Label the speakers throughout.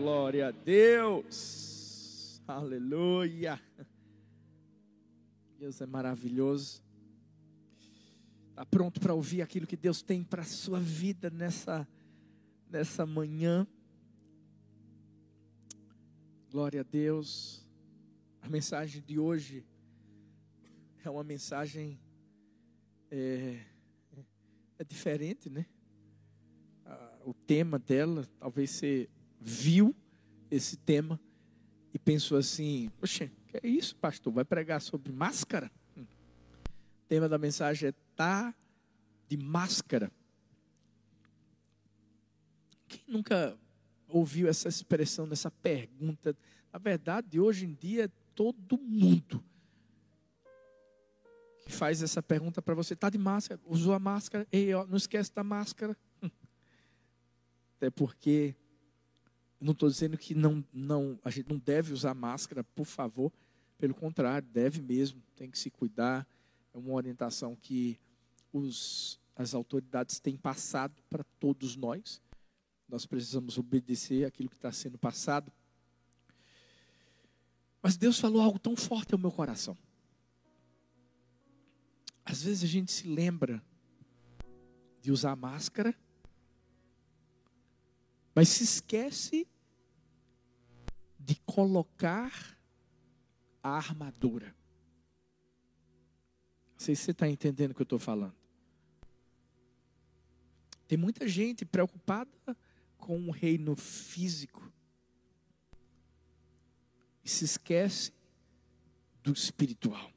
Speaker 1: Glória a Deus. Aleluia. Deus é maravilhoso. Está pronto para ouvir aquilo que Deus tem para a sua vida nessa, nessa manhã. Glória a Deus. A mensagem de hoje é uma mensagem é, é diferente, né? o tema dela, talvez você viu esse tema e pensou assim: Poxa, que é isso, pastor? Vai pregar sobre máscara? Hum. O tema da mensagem é tá de máscara. Quem nunca ouviu essa expressão, nessa pergunta? Na verdade, hoje em dia, todo mundo que faz essa pergunta para você, tá de máscara, usou a máscara, ei, ó, não esquece da máscara. Hum. Até porque não estou dizendo que não, não, a gente não deve usar máscara, por favor. Pelo contrário, deve mesmo, tem que se cuidar. É uma orientação que os, as autoridades têm passado para todos nós. Nós precisamos obedecer aquilo que está sendo passado. Mas Deus falou algo tão forte ao meu coração. Às vezes a gente se lembra de usar máscara mas se esquece de colocar a armadura. Não sei se você está entendendo o que eu estou falando. Tem muita gente preocupada com o reino físico e se esquece do espiritual.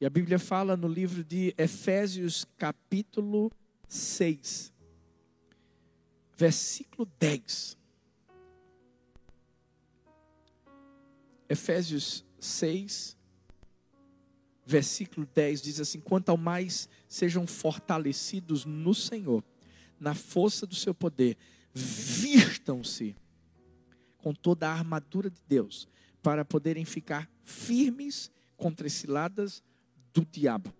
Speaker 1: E a Bíblia fala no livro de Efésios, capítulo 6, versículo 10. Efésios 6, versículo 10 diz assim: Quanto ao mais sejam fortalecidos no Senhor, na força do seu poder, vistam-se com toda a armadura de Deus, para poderem ficar firmes contra as ciladas do diabo.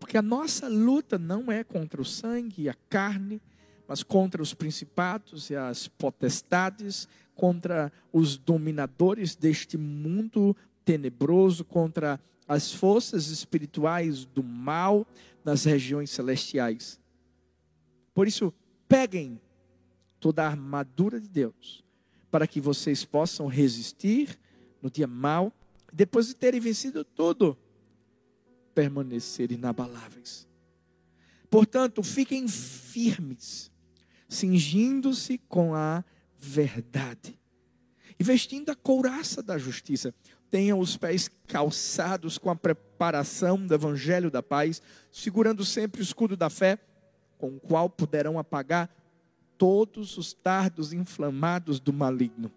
Speaker 1: Porque a nossa luta não é contra o sangue e a carne, mas contra os principados e as potestades, contra os dominadores deste mundo tenebroso, contra as forças espirituais do mal nas regiões celestiais. Por isso, peguem toda a armadura de Deus, para que vocês possam resistir no dia mal, depois de terem vencido tudo, permanecer inabaláveis. Portanto, fiquem firmes cingindo-se com a verdade e vestindo a couraça da justiça. Tenham os pés calçados com a preparação do evangelho da paz, segurando sempre o escudo da fé, com o qual poderão apagar todos os tardos inflamados do maligno.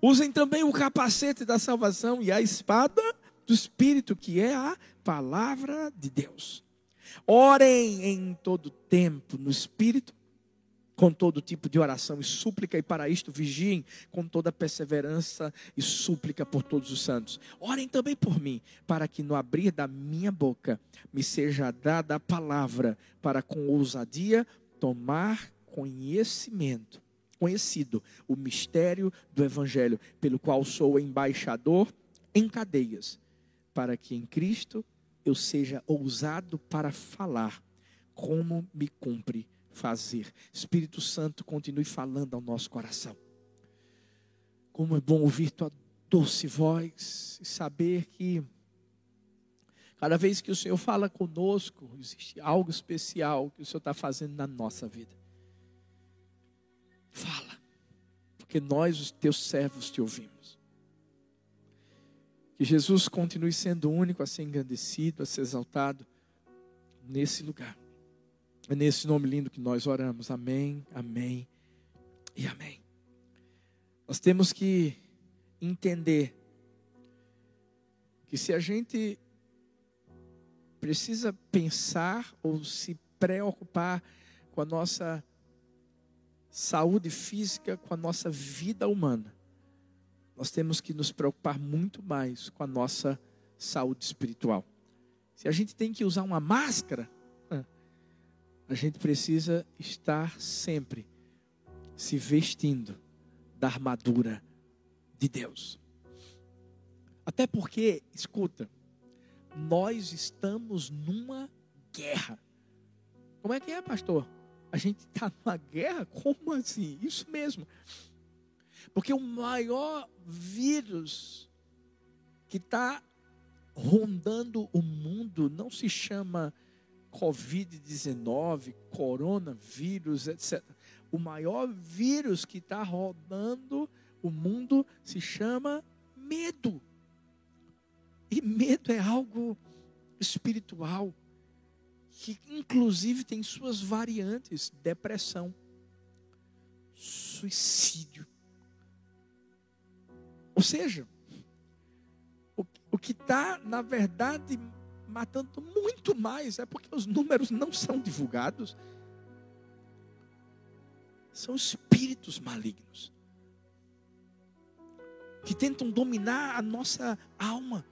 Speaker 1: Usem também o capacete da salvação e a espada do Espírito, que é a palavra de Deus. Orem em todo tempo no Espírito com todo tipo de oração e súplica, e para isto vigiem com toda perseverança e súplica por todos os santos. Orem também por mim, para que no abrir da minha boca me seja dada a palavra, para com ousadia tomar conhecimento, conhecido o mistério do Evangelho, pelo qual sou embaixador em cadeias, para que em Cristo eu seja ousado para falar como me cumpre fazer. Espírito Santo, continue falando ao nosso coração. Como é bom ouvir tua doce voz e saber que cada vez que o Senhor fala conosco, existe algo especial que o Senhor está fazendo na nossa vida. Fala, porque nós, os teus servos, te ouvimos. Que Jesus continue sendo único a ser engrandecido, a ser exaltado nesse lugar. É nesse nome lindo que nós oramos. Amém, amém e amém. Nós temos que entender que se a gente precisa pensar ou se preocupar com a nossa saúde física, com a nossa vida humana, nós temos que nos preocupar muito mais com a nossa saúde espiritual. Se a gente tem que usar uma máscara, a gente precisa estar sempre se vestindo da armadura de Deus. Até porque, escuta, nós estamos numa guerra. Como é que é, pastor? A gente está numa guerra? Como assim? Isso mesmo. Porque o maior vírus que está rondando o mundo não se chama Covid-19, coronavírus, etc. O maior vírus que está rodando o mundo se chama medo. E medo é algo espiritual, que inclusive tem suas variantes: depressão, suicídio. Ou seja, o, o que está, na verdade, matando muito mais é porque os números não são divulgados. São espíritos malignos que tentam dominar a nossa alma.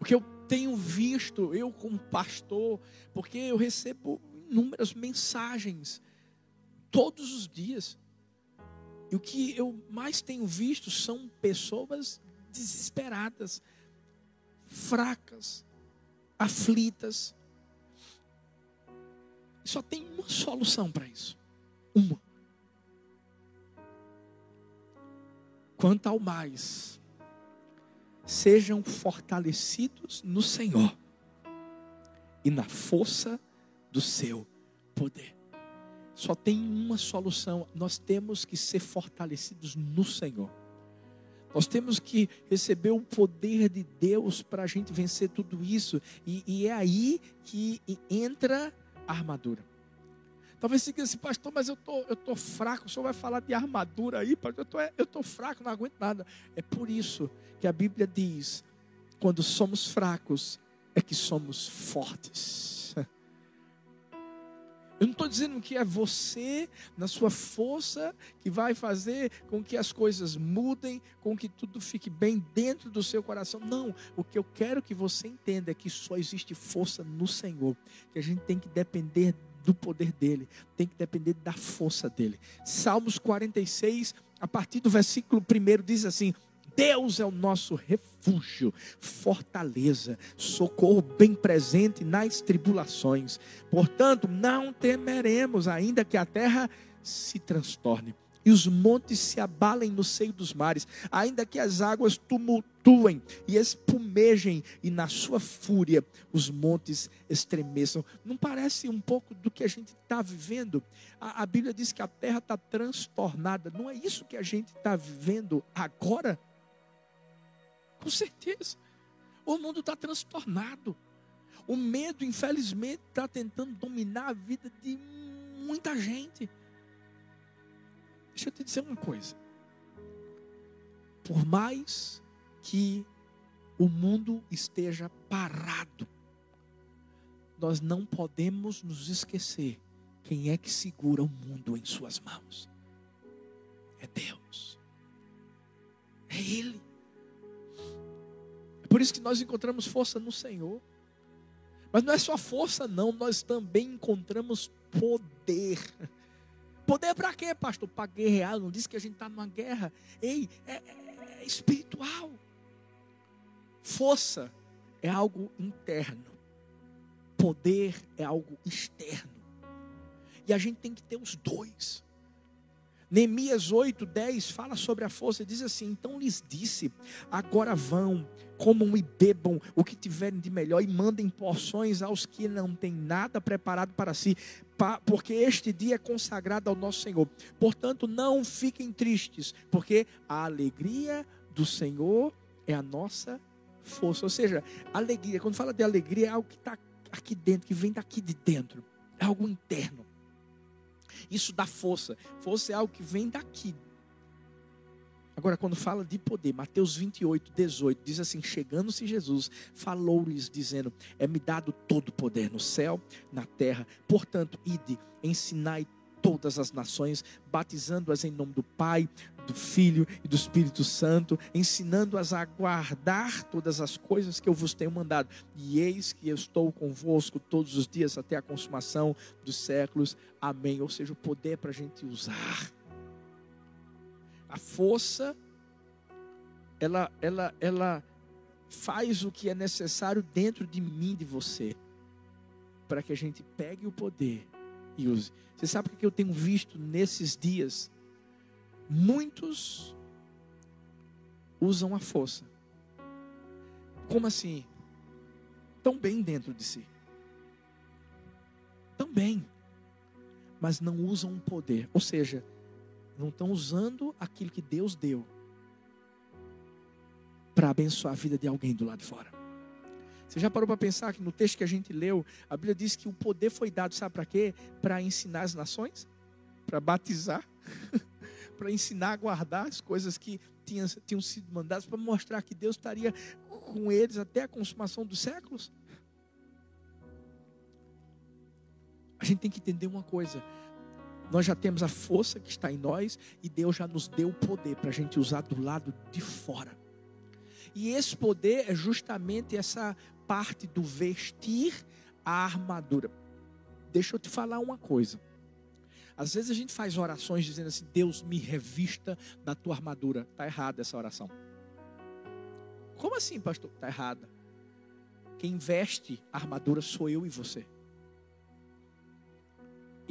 Speaker 1: O que eu tenho visto, eu como pastor, porque eu recebo inúmeras mensagens todos os dias. E o que eu mais tenho visto são pessoas desesperadas, fracas, aflitas. Só tem uma solução para isso. Uma. Quanto ao mais, sejam fortalecidos no Senhor e na força do seu poder. Só tem uma solução: nós temos que ser fortalecidos no Senhor. Nós temos que receber o poder de Deus para a gente vencer tudo isso. E, e, é aí que entra a armadura. Talvez você diga assim, pastor, mas eu tô, tô fraco. O senhor vai falar de armadura aí, pastor? Eu tô, eu tô fraco, não aguento nada. É por isso que a Bíblia diz: quando somos fracos, é que somos fortes. Eu não estou dizendo que é você, na sua força, que vai fazer com que as coisas mudem, com que tudo fique bem dentro do seu coração. Não. O que eu quero que você entenda é que só existe força no Senhor. Que a gente tem que depender do poder dele, tem que depender da força dele. Salmos 46, a partir do versículo 1, diz assim: Deus é o nosso refúgio, fortaleza, socorro bem presente nas tribulações. Portanto, não temeremos, ainda que a terra se transtorne e os montes se abalem no seio dos mares, ainda que as águas tumultuem e espumejem, e na sua fúria os montes estremeçam. Não parece um pouco do que a gente está vivendo? A, a, Bíblia diz que a terra está transtornada. Não é isso que a gente está vivendo agora? Com certeza. O mundo está transtornado. O medo, infelizmente, está tentando dominar a vida de muita gente. Deixa eu te dizer uma coisa. Por mais que o mundo esteja parado, nós não podemos nos esquecer quem é que segura o mundo em suas mãos. É Deus. É Ele. Por isso que nós encontramos força no Senhor. Mas não é só força, não, nós também encontramos poder. Poder para quê, pastor? Para guerrear. Não diz que a gente está numa guerra. Ei, é, é, é espiritual. Força é algo interno. Poder é algo externo. E a gente tem que ter os dois. Neemias 8, 10 fala sobre a força, diz assim: Então lhes disse: Agora vão, comam e bebam o que tiverem de melhor, e mandem porções aos que não têm nada preparado para si, porque este dia é consagrado ao nosso Senhor. Portanto, não fiquem tristes, porque a alegria do Senhor é a nossa força. Ou seja, alegria, quando fala de alegria, é algo que está aqui dentro, que vem daqui de dentro, é algo interno. Isso dá força. Força é algo que vem daqui. Agora, quando fala de poder, Mateus 28, 18, diz assim: Chegando-se Jesus, falou-lhes, dizendo: É-me dado todo o poder no céu, na terra. Portanto, ide, ensinai todas as nações, batizando-as em nome do Pai, do Filho e do Espírito Santo, ensinando-as a guardar todas as coisas que eu vos tenho mandado. E eis que eu estou convosco todos os dias até a consumação dos séculos. Amém. Ou seja, o poder para a gente usar. A força, ela, ela, ela faz o que é necessário dentro de mim, de você, para que a gente pegue o poder use. Você sabe o que eu tenho visto nesses dias? Muitos usam a força. Como assim? Tão bem dentro de si. Tão bem. Mas não usam o poder. Ou seja, não estão usando aquilo que Deus deu para abençoar a vida de alguém do lado de fora. Você já parou para pensar que no texto que a gente leu, a Bíblia diz que o poder foi dado, sabe para quê? Para ensinar as nações, para batizar, para ensinar a guardar as coisas que tinham, tinham sido mandadas, para mostrar que Deus estaria com eles até a consumação dos séculos. A gente tem que entender uma coisa: nós já temos a força que está em nós e Deus já nos deu o poder para a gente usar do lado de fora. E esse poder é justamente essa parte do vestir a armadura. Deixa eu te falar uma coisa. Às vezes a gente faz orações dizendo assim: Deus me revista da tua armadura. Está errada essa oração. Como assim, pastor? Está errada. Quem veste a armadura sou eu e você.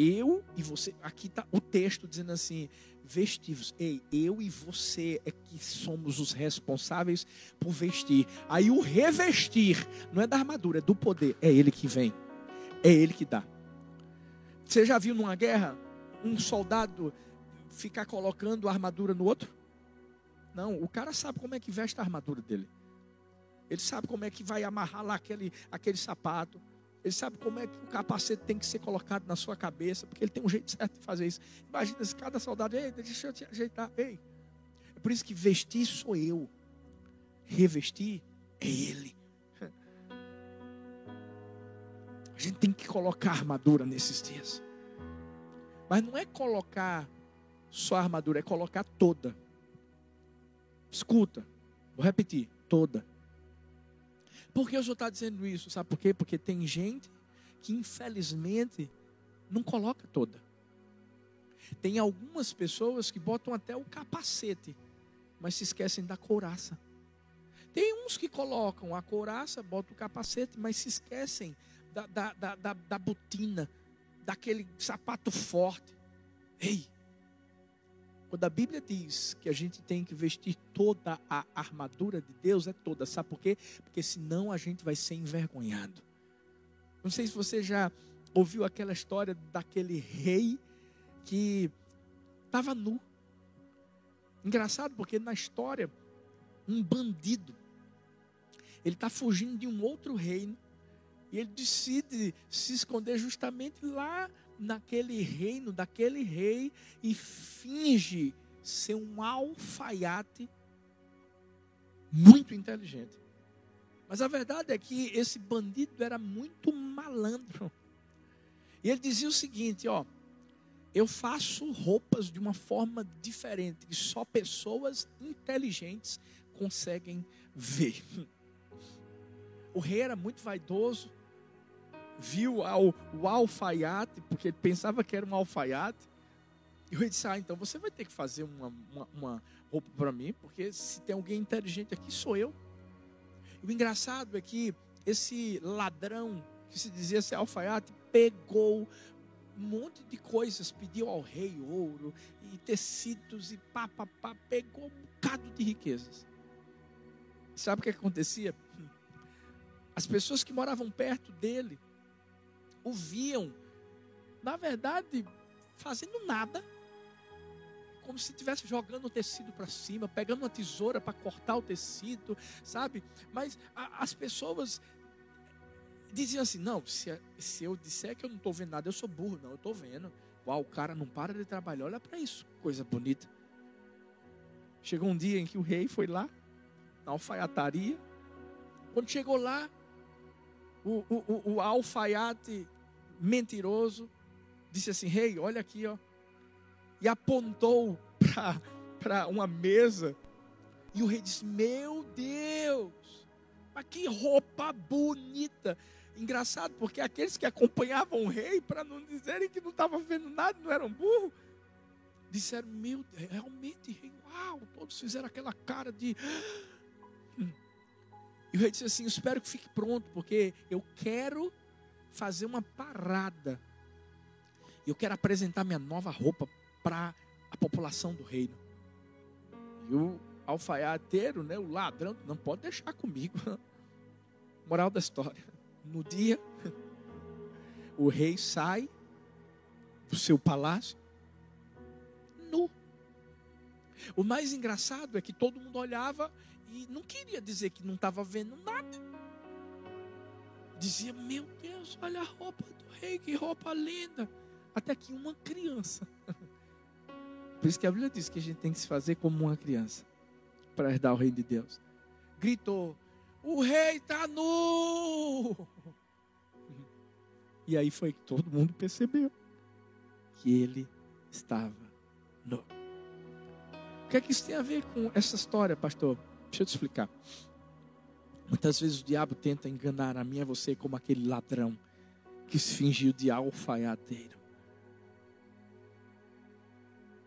Speaker 1: Eu e você. Aqui está o texto dizendo assim: vestivos. Ei, eu e você é que somos os responsáveis por vestir. Aí o revestir não é da armadura, é do poder. É ele que vem. É ele que dá. Você já viu numa guerra um soldado ficar colocando a armadura no outro? Não, o cara sabe como é que veste a armadura dele. Ele sabe como é que vai amarrar lá aquele, aquele sapato. Ele sabe como é que o capacete tem que ser colocado na sua cabeça, porque ele tem um jeito certo de fazer isso. Imagina se cada soldado, ei, deixa eu te ajeitar, ei. É por isso que vestir sou eu, revestir é ele. A gente tem que colocar armadura nesses dias. Mas não é colocar só a armadura, é colocar toda. Escuta, vou repetir, toda. Por que o senhor está dizendo isso? Sabe por quê? Porque tem gente que infelizmente não coloca toda. Tem algumas pessoas que botam até o capacete, mas se esquecem da couraça. Tem uns que colocam a couraça, botam o capacete, mas se esquecem da, da, da, da, da botina, daquele sapato forte. Ei, quando a Bíblia diz que a gente tem que vestir toda a armadura de Deus, é toda. Sabe por quê? Porque senão a gente vai ser envergonhado. Não sei se você já ouviu aquela história daquele rei que estava nu. Engraçado porque na história, um bandido, ele está fugindo de um outro reino e ele decide se esconder justamente lá naquele reino daquele rei e finge ser um alfaiate muito inteligente. Mas a verdade é que esse bandido era muito malandro. E ele dizia o seguinte, ó, eu faço roupas de uma forma diferente, que só pessoas inteligentes conseguem ver. O rei era muito vaidoso, viu ao, o alfaiate, porque ele pensava que era um alfaiate. E eu disse: Ah, então você vai ter que fazer uma, uma, uma roupa para mim, porque se tem alguém inteligente aqui, sou eu. E o engraçado é que esse ladrão, que se dizia ser alfaiate, pegou um monte de coisas, pediu ao rei ouro e tecidos e pá, pá, pá, pegou um bocado de riquezas. Sabe o que acontecia? As pessoas que moravam perto dele o viam, na verdade, fazendo nada, como se estivesse jogando o tecido para cima, pegando uma tesoura para cortar o tecido, sabe? Mas a, as pessoas diziam assim: não, se, se eu disser que eu não estou vendo nada, eu sou burro, não, eu estou vendo. Uau, o cara não para de trabalhar, olha para isso, coisa bonita. Chegou um dia em que o rei foi lá, na alfaiataria. Quando chegou lá, o, o, o, o alfaiate mentiroso disse assim: Rei, hey, olha aqui, ó. E apontou para uma mesa. E o rei disse: Meu Deus, mas que roupa bonita. Engraçado, porque aqueles que acompanhavam o rei, para não dizerem que não estavam vendo nada, não eram burros, disseram: Meu Deus, realmente, rei, uau. Todos fizeram aquela cara de. E o rei disse assim: Espero que fique pronto, porque eu quero fazer uma parada. Eu quero apresentar minha nova roupa para a população do reino. E o alfaiateiro, né, o ladrão, não pode deixar comigo. Moral da história. No dia, o rei sai do seu palácio nu. O mais engraçado é que todo mundo olhava e não queria dizer que não estava vendo nada. Dizia, meu Deus, olha a roupa do rei, que roupa linda. Até que uma criança. Por isso que a Bíblia diz que a gente tem que se fazer como uma criança para herdar o reino de Deus. Gritou: O rei está nu! E aí foi que todo mundo percebeu que ele estava nu. O que é que isso tem a ver com essa história, pastor? Deixa eu te explicar. Muitas vezes o diabo tenta enganar a mim e a você como aquele ladrão que se fingiu de alfaiateiro.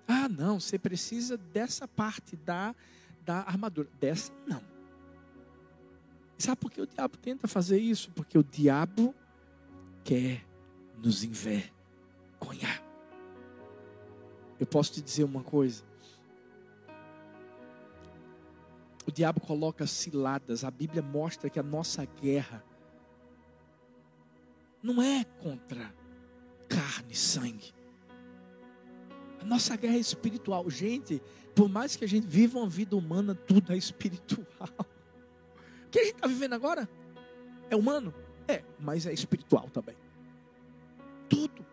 Speaker 1: Ah, não, você precisa dessa parte da, da armadura. Dessa, não. Sabe por que o diabo tenta fazer isso? Porque o diabo quer nos envergonhar. Eu posso te dizer uma coisa. O diabo coloca ciladas. A Bíblia mostra que a nossa guerra não é contra carne e sangue. A nossa guerra é espiritual. Gente, por mais que a gente viva uma vida humana, tudo é espiritual. O que a gente está vivendo agora é humano? É, mas é espiritual também. Tudo.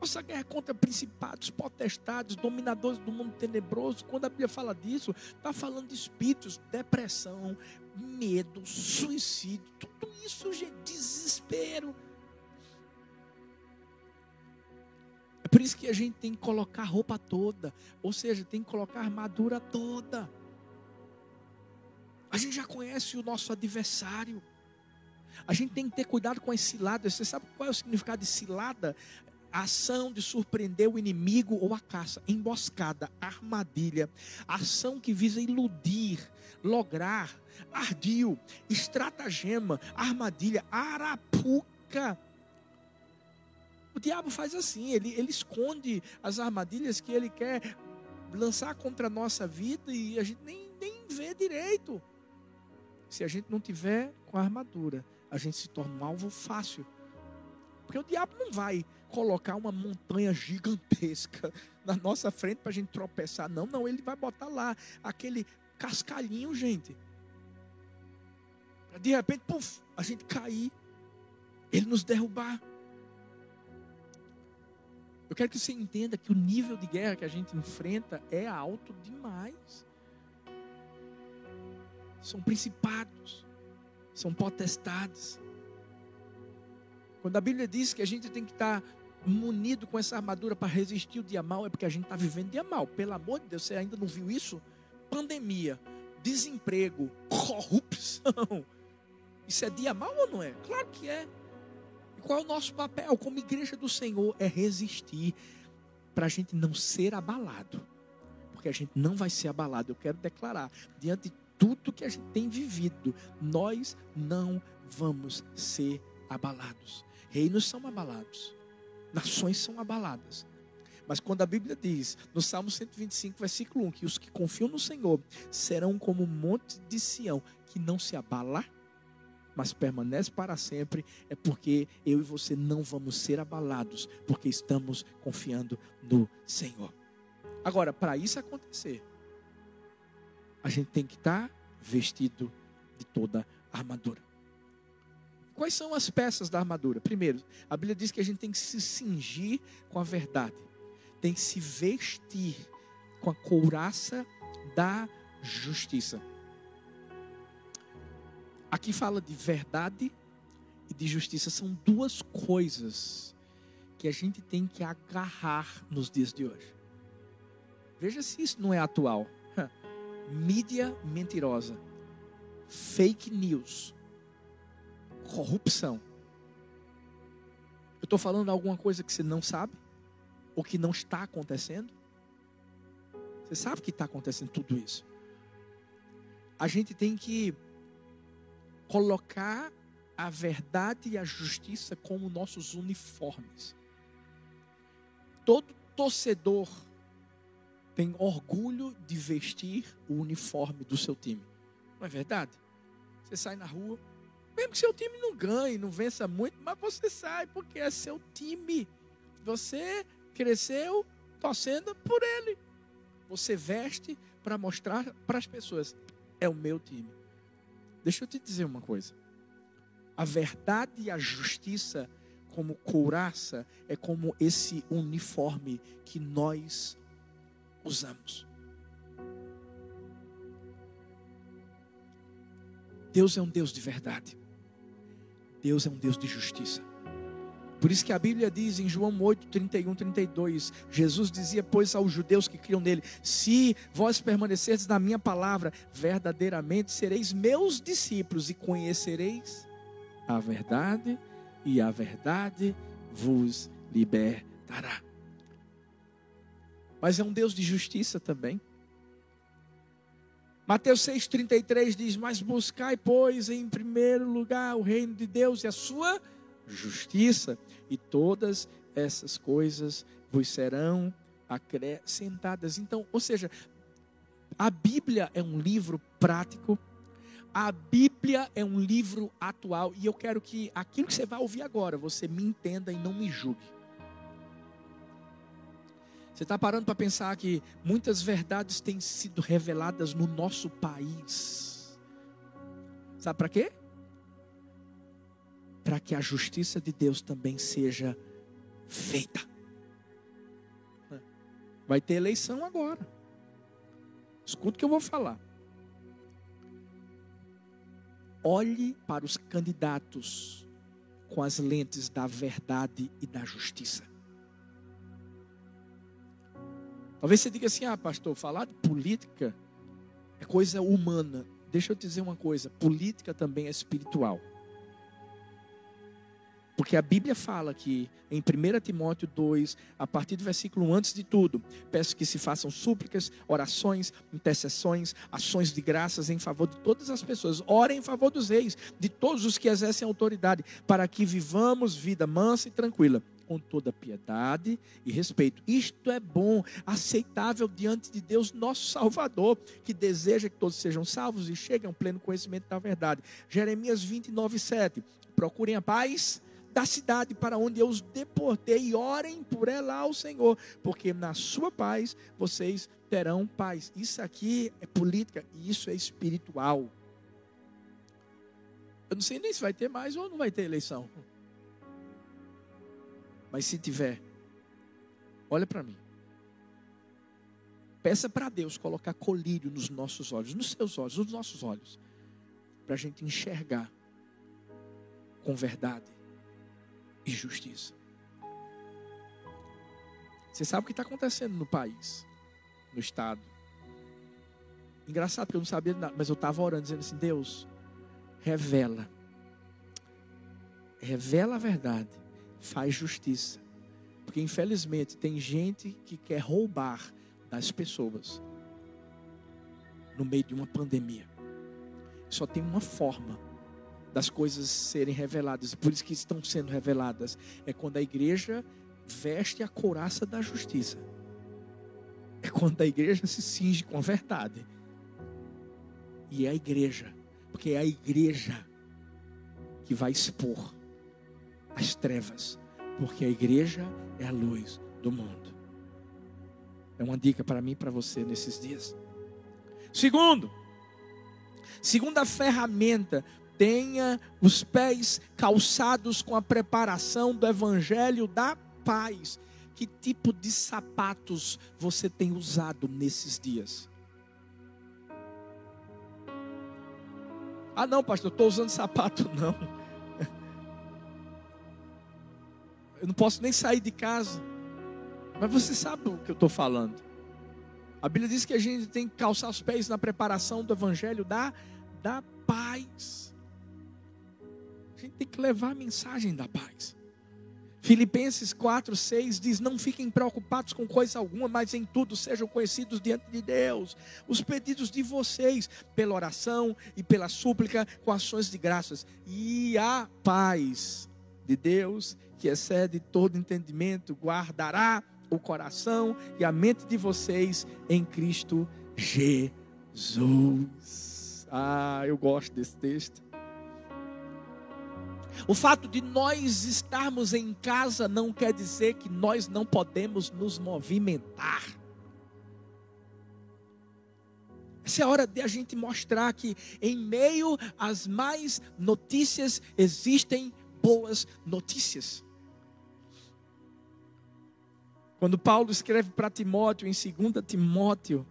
Speaker 1: Nossa guerra contra principados, potestades, dominadores do mundo tenebroso. Quando a Bíblia fala disso, está falando de espíritos, depressão, medo, suicídio, tudo isso, gente, desespero. É por isso que a gente tem que colocar roupa toda, ou seja, tem que colocar armadura toda. A gente já conhece o nosso adversário. A gente tem que ter cuidado com as ciladas. Você sabe qual é o significado de cilada? A ação de surpreender o inimigo ou a caça, emboscada, armadilha, ação que visa iludir, lograr, ardil, estratagema, armadilha, arapuca. O diabo faz assim, ele, ele esconde as armadilhas que ele quer lançar contra a nossa vida e a gente nem, nem vê direito. Se a gente não tiver com a armadura, a gente se torna um alvo fácil. Porque o diabo não vai colocar uma montanha gigantesca na nossa frente para a gente tropeçar. Não, não, ele vai botar lá aquele cascalhinho, gente. De repente, puf, a gente cair, ele nos derrubar. Eu quero que você entenda que o nível de guerra que a gente enfrenta é alto demais. São principados, são potestades. Quando a Bíblia diz que a gente tem que estar munido com essa armadura para resistir o dia mal, é porque a gente está vivendo dia mal. Pelo amor de Deus, você ainda não viu isso? Pandemia, desemprego, corrupção. Isso é dia mal ou não é? Claro que é. E qual é o nosso papel como igreja do Senhor? É resistir para a gente não ser abalado. Porque a gente não vai ser abalado. Eu quero declarar, diante de tudo que a gente tem vivido, nós não vamos ser abalados. Reinos são abalados. Nações são abaladas. Mas quando a Bíblia diz, no Salmo 125, versículo 1, que os que confiam no Senhor serão como o monte de Sião, que não se abala, mas permanece para sempre, é porque eu e você não vamos ser abalados, porque estamos confiando no Senhor. Agora, para isso acontecer, a gente tem que estar vestido de toda a armadura. Quais são as peças da armadura? Primeiro, a Bíblia diz que a gente tem que se cingir com a verdade, tem que se vestir com a couraça da justiça. Aqui fala de verdade e de justiça, são duas coisas que a gente tem que agarrar nos dias de hoje. Veja se isso não é atual. Mídia mentirosa, fake news, corrupção. Eu estou falando alguma coisa que você não sabe? Ou que não está acontecendo? Você sabe que está acontecendo tudo isso. A gente tem que colocar a verdade e a justiça como nossos uniformes. Todo torcedor tem orgulho de vestir o uniforme do seu time. Não é verdade? Você sai na rua, mesmo que seu time não ganhe, não vença muito, mas você sai porque é seu time. Você cresceu torcendo por ele. Você veste para mostrar para as pessoas: é o meu time. Deixa eu te dizer uma coisa. A verdade e a justiça, como couraça, é como esse uniforme que nós usamos. Deus é um Deus de verdade. Deus é um Deus de justiça. Por isso que a Bíblia diz em João 8, 31, 32, Jesus dizia, pois aos judeus que criam nele, se vós permanecerdes na minha palavra, verdadeiramente sereis meus discípulos e conhecereis a verdade, e a verdade vos libertará. Mas é um Deus de justiça também. Mateus 6,33 diz: Mas buscai, pois, em primeiro lugar o reino de Deus e a sua justiça e todas essas coisas vos serão acrescentadas. Então, ou seja, a Bíblia é um livro prático, a Bíblia é um livro atual, e eu quero que aquilo que você vai ouvir agora, você me entenda e não me julgue. Você está parando para pensar que muitas verdades têm sido reveladas no nosso país. Sabe para quê? para que a justiça de Deus também seja feita. Vai ter eleição agora. Escuta o que eu vou falar. Olhe para os candidatos com as lentes da verdade e da justiça. Talvez você diga assim: ah, pastor, falar de política é coisa humana. Deixa eu te dizer uma coisa: política também é espiritual. Porque a Bíblia fala que em 1 Timóteo 2, a partir do versículo 1, antes de tudo, peço que se façam súplicas, orações, intercessões, ações de graças em favor de todas as pessoas. Orem em favor dos reis, de todos os que exercem autoridade, para que vivamos vida mansa e tranquila, com toda piedade e respeito. Isto é bom, aceitável diante de Deus, nosso Salvador, que deseja que todos sejam salvos e cheguem ao pleno conhecimento da verdade. Jeremias 29, 7. Procurem a paz da cidade para onde eu os deportei e orem por ela ao Senhor, porque na sua paz vocês terão paz. Isso aqui é política e isso é espiritual. Eu não sei nem se vai ter mais ou não vai ter eleição. Mas se tiver, olha para mim. Peça para Deus colocar colírio nos nossos olhos, nos seus olhos, nos nossos olhos, para a gente enxergar com verdade e justiça. Você sabe o que está acontecendo no país, no estado. Engraçado, porque eu não sabia nada, mas eu estava orando, dizendo assim: Deus, revela, revela a verdade, faz justiça. Porque infelizmente tem gente que quer roubar das pessoas no meio de uma pandemia. Só tem uma forma das coisas serem reveladas, por isso que estão sendo reveladas, é quando a igreja veste a couraça da justiça. É quando a igreja se cinge com a verdade. E é a igreja, porque é a igreja que vai expor as trevas, porque a igreja é a luz do mundo. É uma dica para mim e para você nesses dias. Segundo, segunda ferramenta tenha os pés calçados com a preparação do evangelho da paz. Que tipo de sapatos você tem usado nesses dias? Ah, não, pastor, estou usando sapato, não. Eu não posso nem sair de casa. Mas você sabe o que eu estou falando. A Bíblia diz que a gente tem que calçar os pés na preparação do Evangelho da, da paz. A gente tem que levar a mensagem da paz. Filipenses 4, 6 diz: Não fiquem preocupados com coisa alguma, mas em tudo sejam conhecidos diante de Deus os pedidos de vocês, pela oração e pela súplica, com ações de graças. E a paz de Deus, que excede todo entendimento, guardará o coração e a mente de vocês em Cristo Jesus. Ah, eu gosto desse texto. O fato de nós estarmos em casa não quer dizer que nós não podemos nos movimentar. Essa é a hora de a gente mostrar que, em meio às mais notícias, existem boas notícias. Quando Paulo escreve para Timóteo, em 2 Timóteo,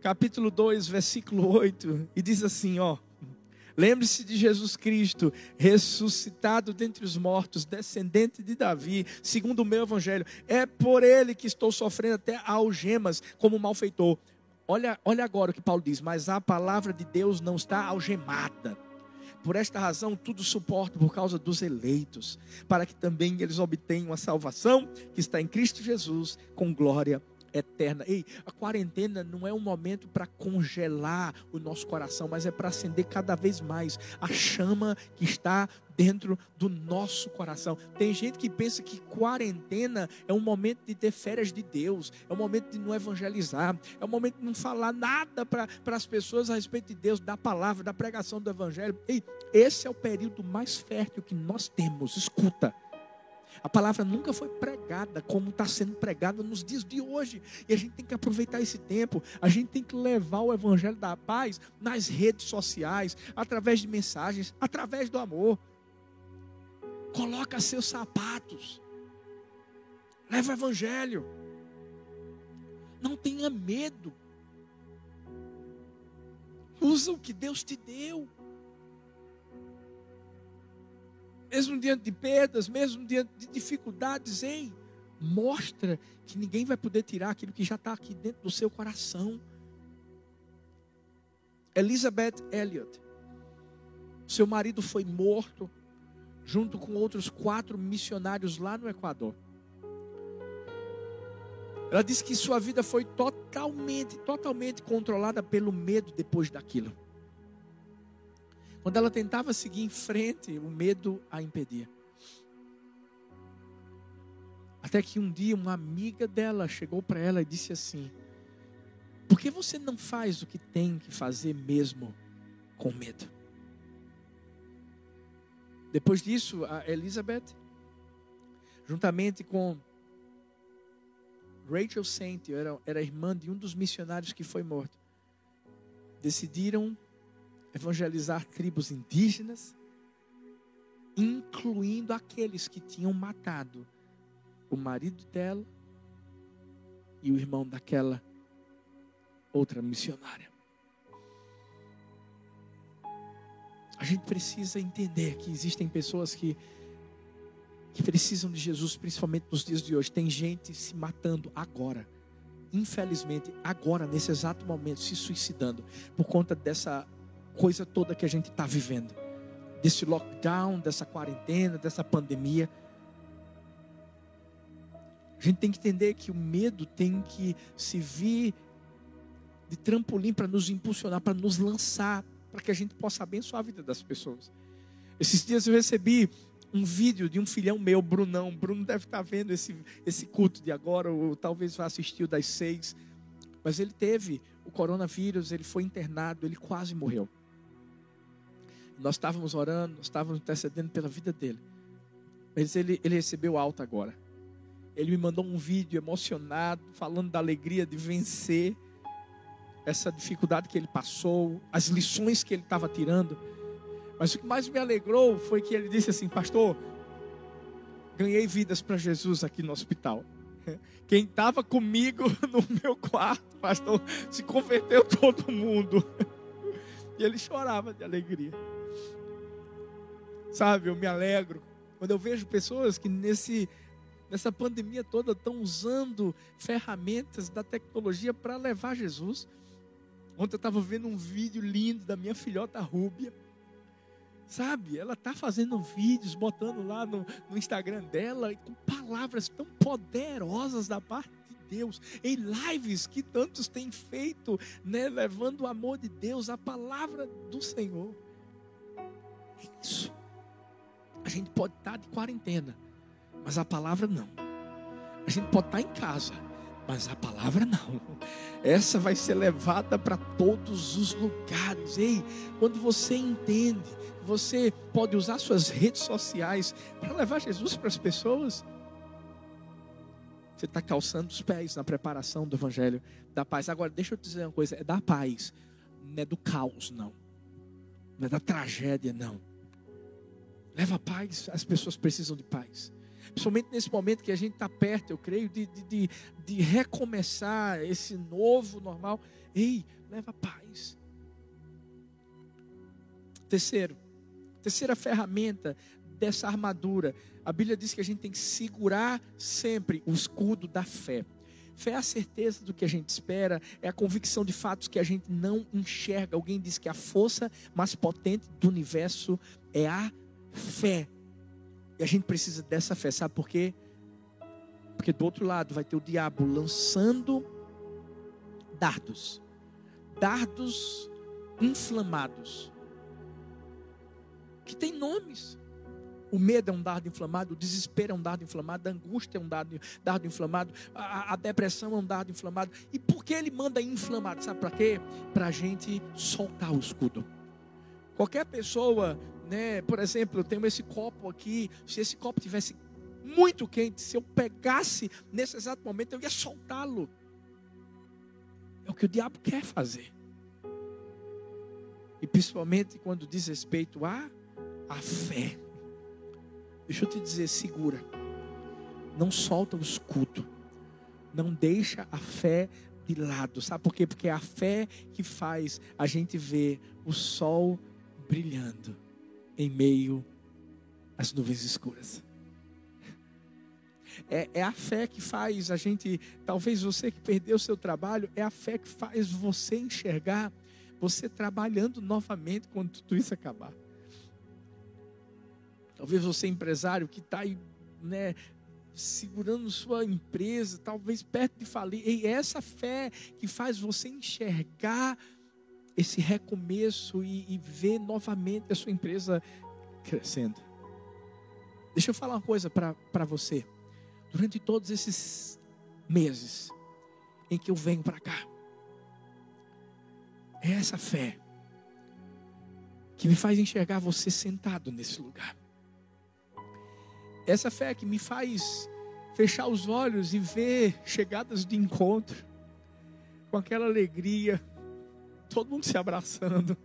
Speaker 1: capítulo 2, versículo 8, e diz assim: ó. Lembre-se de Jesus Cristo, ressuscitado dentre os mortos, descendente de Davi, segundo o meu evangelho. É por ele que estou sofrendo até algemas como malfeitor. Olha, olha agora o que Paulo diz: Mas a palavra de Deus não está algemada por esta razão, tudo suporto por causa dos eleitos, para que também eles obtenham a salvação que está em Cristo Jesus, com glória eterna. Ei, a quarentena não é um momento para congelar o nosso coração, mas é para acender cada vez mais a chama que está dentro do nosso coração. Tem gente que pensa que quarentena é um momento de ter férias de Deus, é um momento de não evangelizar, é um momento de não falar nada para as pessoas a respeito de Deus, da palavra, da pregação do evangelho. Ei, esse é o período mais fértil que nós temos. Escuta. A palavra nunca foi pregada como está sendo pregada nos dias de hoje. E a gente tem que aproveitar esse tempo. A gente tem que levar o evangelho da paz nas redes sociais, através de mensagens, através do amor. Coloca seus sapatos. Leva o evangelho. Não tenha medo. Usa o que Deus te deu. Mesmo diante de perdas, mesmo diante de dificuldades, ei, mostra que ninguém vai poder tirar aquilo que já está aqui dentro do seu coração. Elizabeth Elliot, seu marido foi morto, junto com outros quatro missionários lá no Equador. Ela disse que sua vida foi totalmente, totalmente controlada pelo medo depois daquilo. Quando ela tentava seguir em frente, o medo a impedia. Até que um dia uma amiga dela chegou para ela e disse assim: Por que você não faz o que tem que fazer mesmo com medo? Depois disso, a Elizabeth, juntamente com Rachel Saint, era, era irmã de um dos missionários que foi morto, decidiram evangelizar tribos indígenas, incluindo aqueles que tinham matado o marido dela e o irmão daquela outra missionária. A gente precisa entender que existem pessoas que, que precisam de Jesus, principalmente nos dias de hoje. Tem gente se matando agora. Infelizmente, agora, nesse exato momento, se suicidando por conta dessa coisa toda que a gente está vivendo, desse lockdown, dessa quarentena, dessa pandemia. A gente tem que entender que o medo tem que servir de trampolim para nos impulsionar, para nos lançar, para que a gente possa abençoar a vida das pessoas. Esses dias eu recebi um vídeo de um filhão meu, Brunão. Bruno deve estar tá vendo esse, esse culto de agora, ou talvez vá assistir o das seis. Mas ele teve o coronavírus, ele foi internado, ele quase morreu. Nós estávamos orando, nós estávamos intercedendo pela vida dele. Mas ele, ele recebeu alta agora. Ele me mandou um vídeo emocionado, falando da alegria de vencer essa dificuldade que ele passou, as lições que ele estava tirando. Mas o que mais me alegrou foi que ele disse assim: Pastor, ganhei vidas para Jesus aqui no hospital. Quem estava comigo no meu quarto, pastor, se converteu todo mundo. E ele chorava de alegria. Sabe, eu me alegro Quando eu vejo pessoas que nesse, nessa pandemia toda estão usando ferramentas da tecnologia para levar Jesus. Ontem eu estava vendo um vídeo lindo da minha filhota Rúbia. Sabe, ela está fazendo vídeos, botando lá no, no Instagram dela, com palavras tão poderosas da parte de Deus, em lives que tantos têm feito, né, levando o amor de Deus, a palavra do Senhor. É isso. A gente pode estar de quarentena, mas a palavra não. A gente pode estar em casa, mas a palavra não. Essa vai ser levada para todos os lugares. Ei, quando você entende, você pode usar suas redes sociais para levar Jesus para as pessoas. Você está calçando os pés na preparação do Evangelho da paz. Agora, deixa eu te dizer uma coisa: é da paz, não é do caos, não. Não é da tragédia, não. Leva paz, as pessoas precisam de paz. Principalmente nesse momento que a gente está perto, eu creio, de, de, de, recomeçar esse novo normal. Ei, leva paz. Terceiro, terceira ferramenta dessa armadura. A Bíblia diz que a gente tem que segurar sempre o escudo da fé. Fé é a certeza do que a gente espera, é a convicção de fatos que a gente não enxerga. Alguém diz que a força mais potente do universo é a fé. E a gente precisa dessa fé, sabe por quê? Porque do outro lado vai ter o diabo lançando dardos, dardos inflamados, que tem nomes. O medo é um dardo inflamado, o desespero é um dardo inflamado, a angústia é um dardo, dardo inflamado, a, a depressão é um dardo inflamado. E por que ele manda inflamado? Sabe para quê? Para a gente soltar o escudo. Qualquer pessoa né? Por exemplo, eu tenho esse copo aqui. Se esse copo tivesse muito quente, se eu pegasse nesse exato momento, eu ia soltá-lo. É o que o diabo quer fazer. E principalmente quando diz respeito a a fé. Deixa eu te dizer, segura. Não solta o escudo. Não deixa a fé de lado. Sabe por quê? Porque é a fé que faz a gente ver o sol brilhando em meio às nuvens escuras. É, é, a fé que faz a gente, talvez você que perdeu o seu trabalho, é a fé que faz você enxergar você trabalhando novamente quando tudo isso acabar. Talvez você empresário que está aí, né, segurando sua empresa, talvez perto de falir. E é essa fé que faz você enxergar esse recomeço e, e ver novamente a sua empresa crescendo. Deixa eu falar uma coisa para você. Durante todos esses meses em que eu venho para cá, é essa fé que me faz enxergar você sentado nesse lugar. Essa fé que me faz fechar os olhos e ver chegadas de encontro com aquela alegria todo mundo se abraçando.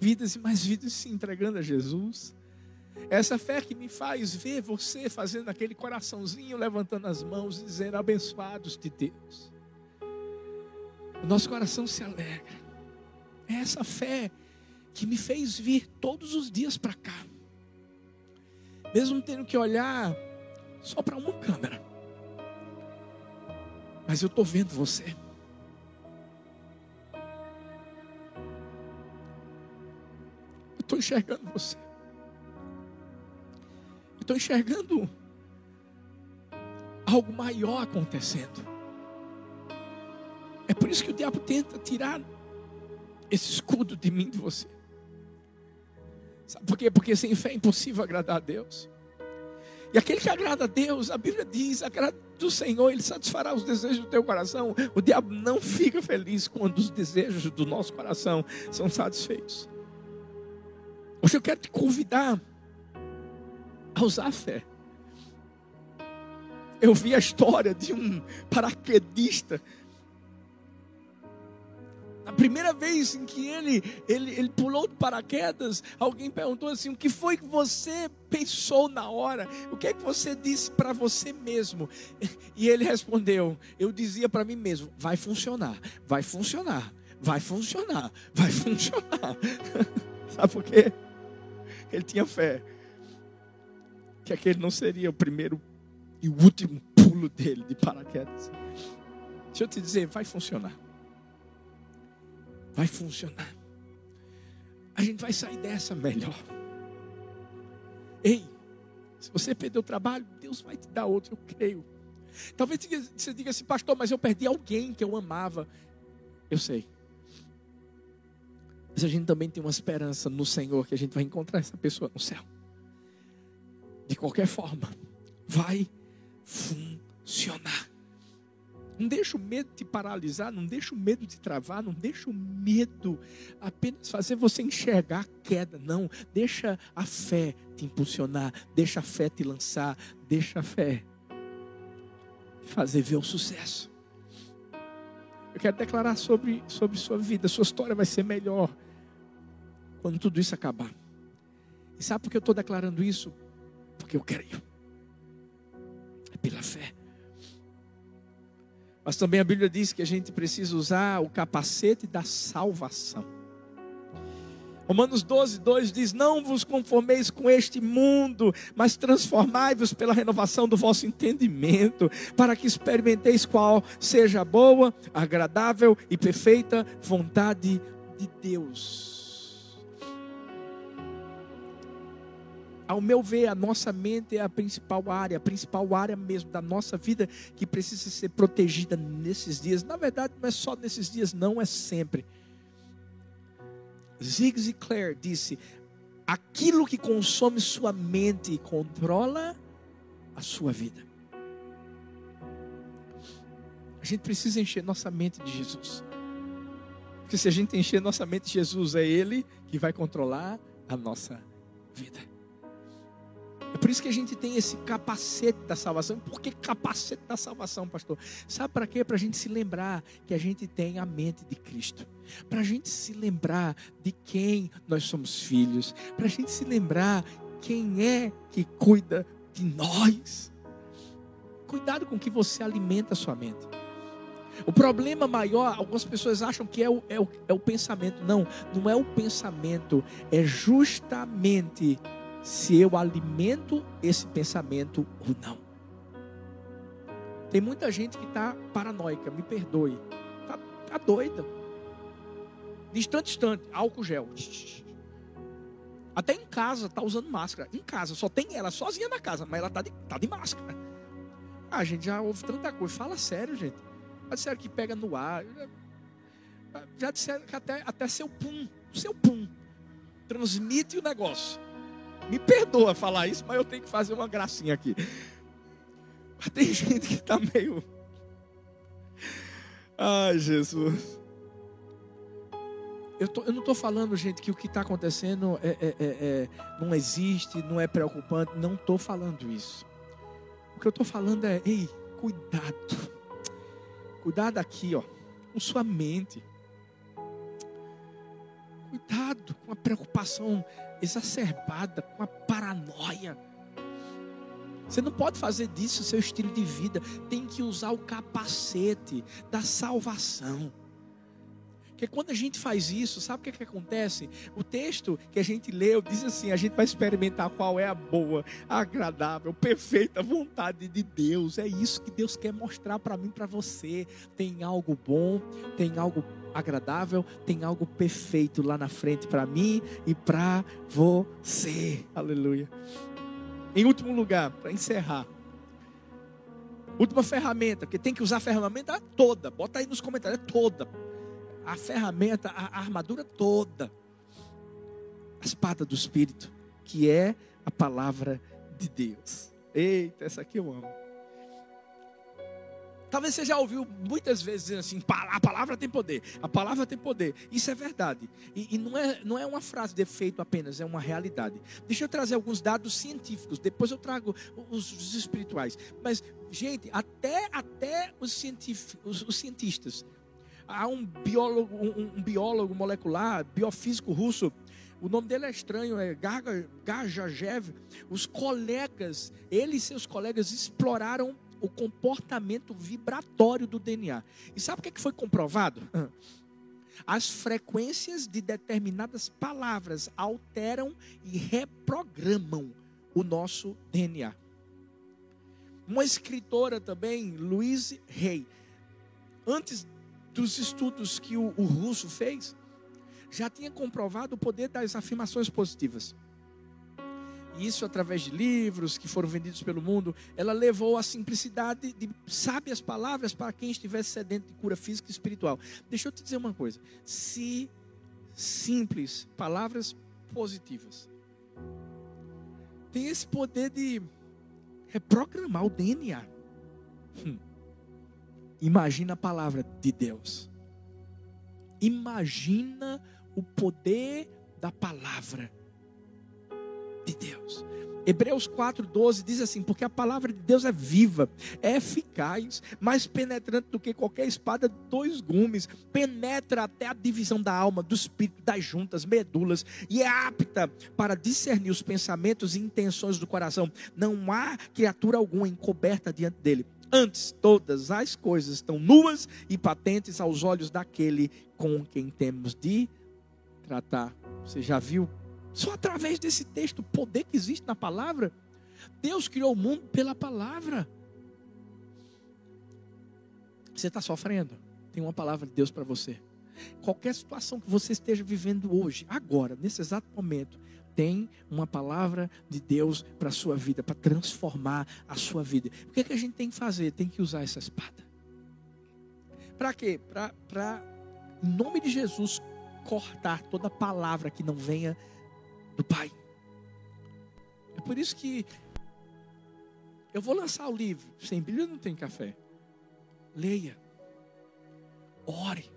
Speaker 1: Vidas e mais vidas se entregando a Jesus. Essa fé que me faz ver você fazendo aquele coraçãozinho, levantando as mãos dizendo: abençoados de Deus. O nosso coração se alegra. É essa fé que me fez vir todos os dias para cá. Mesmo tendo que olhar só para uma câmera. Mas eu estou vendo você. Estou enxergando você. estou enxergando algo maior acontecendo. É por isso que o diabo tenta tirar esse escudo de mim de você. Sabe por quê? Porque sem fé é impossível agradar a Deus. E aquele que agrada a Deus, a Bíblia diz, agrada do Senhor, Ele satisfará os desejos do teu coração. O diabo não fica feliz quando os desejos do nosso coração são satisfeitos. Hoje eu quero te convidar a usar a fé. Eu vi a história de um paraquedista. Na primeira vez em que ele, ele, ele pulou de paraquedas, alguém perguntou assim: O que foi que você pensou na hora? O que é que você disse para você mesmo? E ele respondeu: Eu dizia para mim mesmo: Vai funcionar, vai funcionar, vai funcionar, vai funcionar. Sabe por quê? Ele tinha fé que aquele não seria o primeiro e o último pulo dele de paraquedas. Deixa eu te dizer, vai funcionar. Vai funcionar. A gente vai sair dessa melhor. Ei, se você perdeu o trabalho, Deus vai te dar outro, eu creio. Talvez você diga assim, pastor, mas eu perdi alguém que eu amava. Eu sei. Mas a gente também tem uma esperança no Senhor que a gente vai encontrar essa pessoa no céu. De qualquer forma, vai funcionar. Não deixa o medo te paralisar, não deixa o medo te travar, não deixa o medo apenas fazer você enxergar a queda. Não, deixa a fé te impulsionar, deixa a fé te lançar, deixa a fé fazer ver o sucesso. Eu quero declarar sobre, sobre sua vida, sua história vai ser melhor quando tudo isso acabar. E sabe por que eu estou declarando isso? Porque eu creio. É pela fé. Mas também a Bíblia diz que a gente precisa usar o capacete da salvação. Romanos 12, 2 diz: Não vos conformeis com este mundo, mas transformai-vos pela renovação do vosso entendimento, para que experimenteis qual seja a boa, agradável e perfeita vontade de Deus. Ao meu ver, a nossa mente é a principal área, a principal área mesmo da nossa vida que precisa ser protegida nesses dias. Na verdade, não é só nesses dias, não, é sempre. Zig Ziglar disse: aquilo que consome sua mente controla a sua vida. A gente precisa encher nossa mente de Jesus. Porque se a gente encher nossa mente de Jesus, é Ele que vai controlar a nossa vida. Por isso que a gente tem esse capacete da salvação. Por que capacete da salvação, pastor? Sabe para quê? Para a gente se lembrar que a gente tem a mente de Cristo. Para a gente se lembrar de quem nós somos filhos. Para a gente se lembrar quem é que cuida de nós. Cuidado com que você alimenta a sua mente. O problema maior, algumas pessoas acham que é o, é o, é o pensamento. Não, não é o pensamento. É justamente se eu alimento esse pensamento ou não. Tem muita gente que está paranoica, me perdoe. Está tá doida. De instante, instante, álcool gel. Até em casa está usando máscara. Em casa, só tem ela sozinha na casa, mas ela está de, tá de máscara. Ah, a gente já ouve tanta coisa. Fala sério, gente. Já disseram que pega no ar. Já disseram que até, até seu pum, seu pum, transmite o negócio. Me perdoa falar isso, mas eu tenho que fazer uma gracinha aqui. Mas tem gente que está meio. Ai, Jesus. Eu, tô, eu não estou falando, gente, que o que está acontecendo é, é, é, é, não existe, não é preocupante. Não estou falando isso. O que eu estou falando é, ei, cuidado. Cuidado aqui, ó, com sua mente. Cuidado com a preocupação exacerbada, com a paranoia. Você não pode fazer disso seu estilo de vida. Tem que usar o capacete da salvação. Porque quando a gente faz isso, sabe o que, é que acontece? O texto que a gente leu diz assim: a gente vai experimentar qual é a boa, a agradável, perfeita vontade de Deus. É isso que Deus quer mostrar para mim, para você. Tem algo bom, tem algo agradável, tem algo perfeito lá na frente para mim e para você. Aleluia. Em último lugar, para encerrar. Última ferramenta, porque tem que usar a ferramenta toda. Bota aí nos comentários, é toda. A ferramenta, a armadura toda. A espada do Espírito, que é a palavra de Deus. Eita, essa aqui eu amo. Talvez você já ouviu muitas vezes assim: a palavra tem poder, a palavra tem poder. Isso é verdade. E, e, não, é, não é uma frase de efeito apenas, é uma realidade. Deixa eu trazer alguns dados científicos, depois eu trago os, os espirituais. Mas, gente, até, até os, científicos, os, os cientistas. Há um biólogo, um, um biólogo molecular, biofísico russo, o nome dele é estranho, é Gajajev. Os colegas, ele e seus colegas exploraram o comportamento vibratório do DNA. E sabe o que foi comprovado? As frequências de determinadas palavras alteram e reprogramam o nosso DNA. Uma escritora também, Louise Hay, antes dos estudos que o, o russo fez, já tinha comprovado o poder das afirmações positivas. E isso através de livros que foram vendidos pelo mundo, ela levou a simplicidade de sábias palavras para quem estivesse sedento de cura física e espiritual. Deixa eu te dizer uma coisa: se simples, palavras positivas, tem esse poder de reprogramar o DNA. Hum. Imagina a palavra de Deus. Imagina o poder da palavra de Deus. Hebreus 4,12 diz assim: Porque a palavra de Deus é viva, é eficaz, mais penetrante do que qualquer espada de dois gumes, penetra até a divisão da alma, do espírito, das juntas, medulas, e é apta para discernir os pensamentos e intenções do coração. Não há criatura alguma encoberta diante dele. Antes, todas as coisas estão nuas e patentes aos olhos daquele com quem temos de tratar. Você já viu? Só através desse texto, o poder que existe na palavra. Deus criou o mundo pela palavra. Você está sofrendo? Tem uma palavra de Deus para você. Qualquer situação que você esteja vivendo hoje, agora, nesse exato momento, tem uma palavra de Deus para a sua vida, para transformar a sua vida. O que, é que a gente tem que fazer? Tem que usar essa espada. Para quê? Para, em nome de Jesus, cortar toda palavra que não venha do Pai. É por isso que eu vou lançar o livro. Sem Bíblia não tem café. Leia. Ore.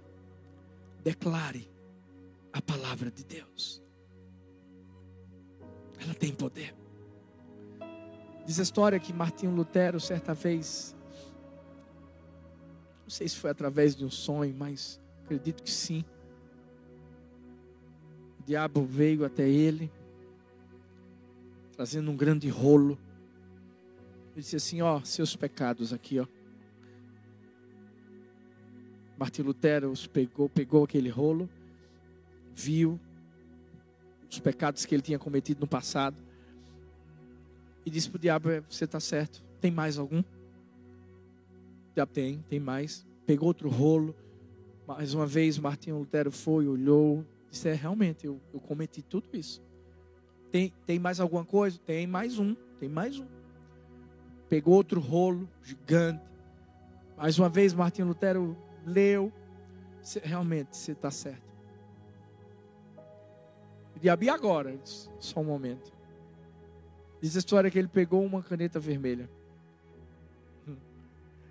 Speaker 1: Declare a palavra de Deus. Ela tem poder. Diz a história que Martinho Lutero, certa vez, não sei se foi através de um sonho, mas acredito que sim. Diabo veio até ele, trazendo um grande rolo. Ele disse assim: Ó, seus pecados aqui, ó. Martinho Lutero os pegou, pegou aquele rolo, viu, os pecados que ele tinha cometido no passado. E disse para o diabo: é, Você está certo, tem mais algum? O diabo tem, tem mais. Pegou outro rolo. Mais uma vez, Martinho Lutero foi, olhou, disse: É, realmente, eu, eu cometi tudo isso. Tem, tem mais alguma coisa? Tem mais um, tem mais um. Pegou outro rolo gigante. Mais uma vez, Martinho Lutero leu. Realmente, você está certo. O diabo, e agora? Só um momento. Diz a história que ele pegou uma caneta vermelha.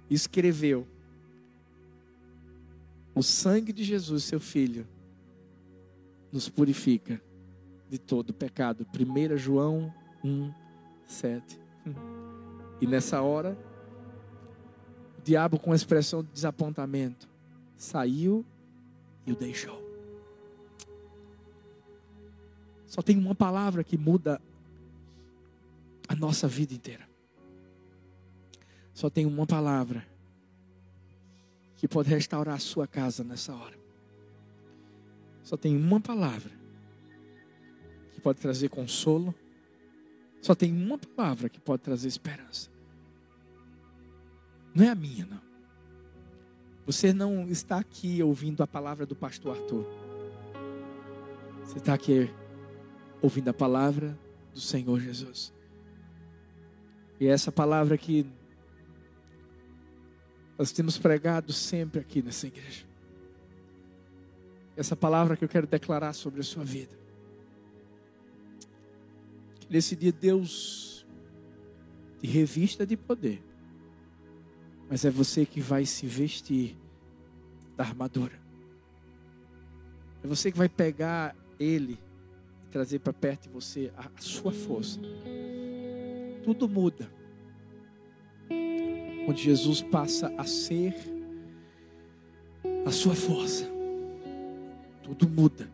Speaker 1: Escreveu. O sangue de Jesus, seu filho, nos purifica de todo pecado. 1 João 1, 7. E nessa hora, o diabo, com expressão de desapontamento, saiu e o deixou. Só tem uma palavra que muda a nossa vida inteira. Só tem uma palavra que pode restaurar a sua casa nessa hora. Só tem uma palavra que pode trazer consolo. Só tem uma palavra que pode trazer esperança. Não é a minha, não. Você não está aqui ouvindo a palavra do pastor Arthur. Você está aqui ouvindo a palavra do Senhor Jesus. E é essa palavra que nós temos pregado sempre aqui nessa igreja. Essa palavra que eu quero declarar sobre a sua vida. Que nesse dia Deus te revista de poder. Mas é você que vai se vestir da armadura. É você que vai pegar Ele trazer para perto de você a, a sua força. Tudo muda. Quando Jesus passa a ser a sua força. Tudo muda.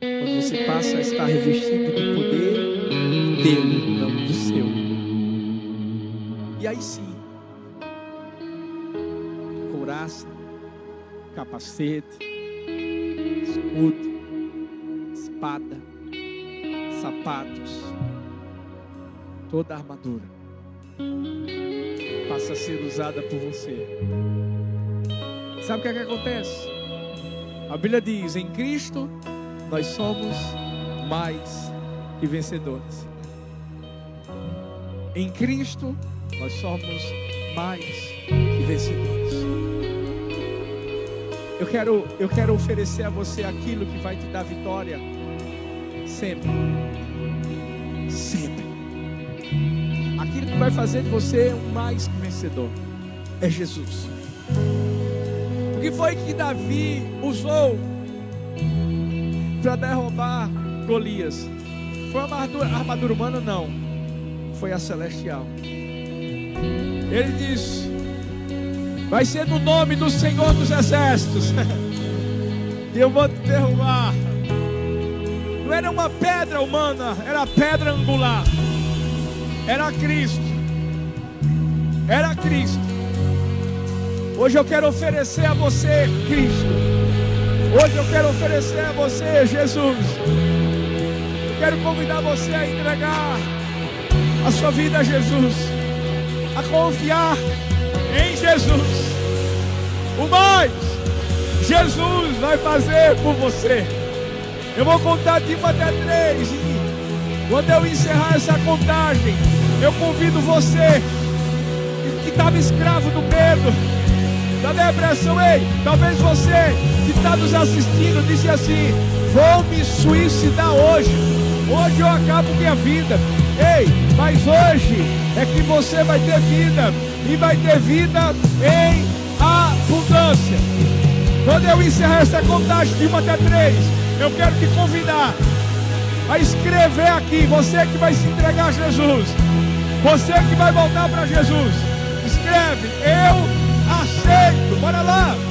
Speaker 1: Quando você passa a estar revestido do poder dele, não do seu. E aí sim, couraça, capacete, escudo, espada, sapatos, toda a armadura passa a ser usada por você. Sabe o que, é que acontece? A Bíblia diz: em Cristo nós somos mais que vencedores. Em Cristo nós somos mais que vencedores. Eu quero, eu quero oferecer a você aquilo que vai te dar vitória sempre. Sempre. Aquilo que vai fazer de você um mais que vencedor é Jesus. O que foi que Davi usou para derrubar Golias? Foi uma armadura, humana? Não. Foi a celestial. Ele disse: Vai ser no nome do Senhor dos Exércitos. eu vou te derrubar. Não era uma pedra humana, era pedra angular. Era Cristo. Era Cristo. Hoje eu quero oferecer a você Cristo. Hoje eu quero oferecer a você Jesus. Eu quero convidar você a entregar a sua vida a Jesus. A confiar em Jesus. O mais, Jesus vai fazer por você. Eu vou contar de uma até três. E quando eu encerrar essa contagem, eu convido você que estava escravo do medo, da depressão. Ei, talvez você que está nos assistindo disse assim: Vou me suicidar hoje. Hoje eu acabo minha vida. Ei, mas hoje é que você vai ter vida e vai ter vida em abundância. Quando eu encerrar essa contagem de 1 até 3, eu quero te convidar a escrever aqui, você que vai se entregar a Jesus, você que vai voltar para Jesus, escreve, eu. Bora lá.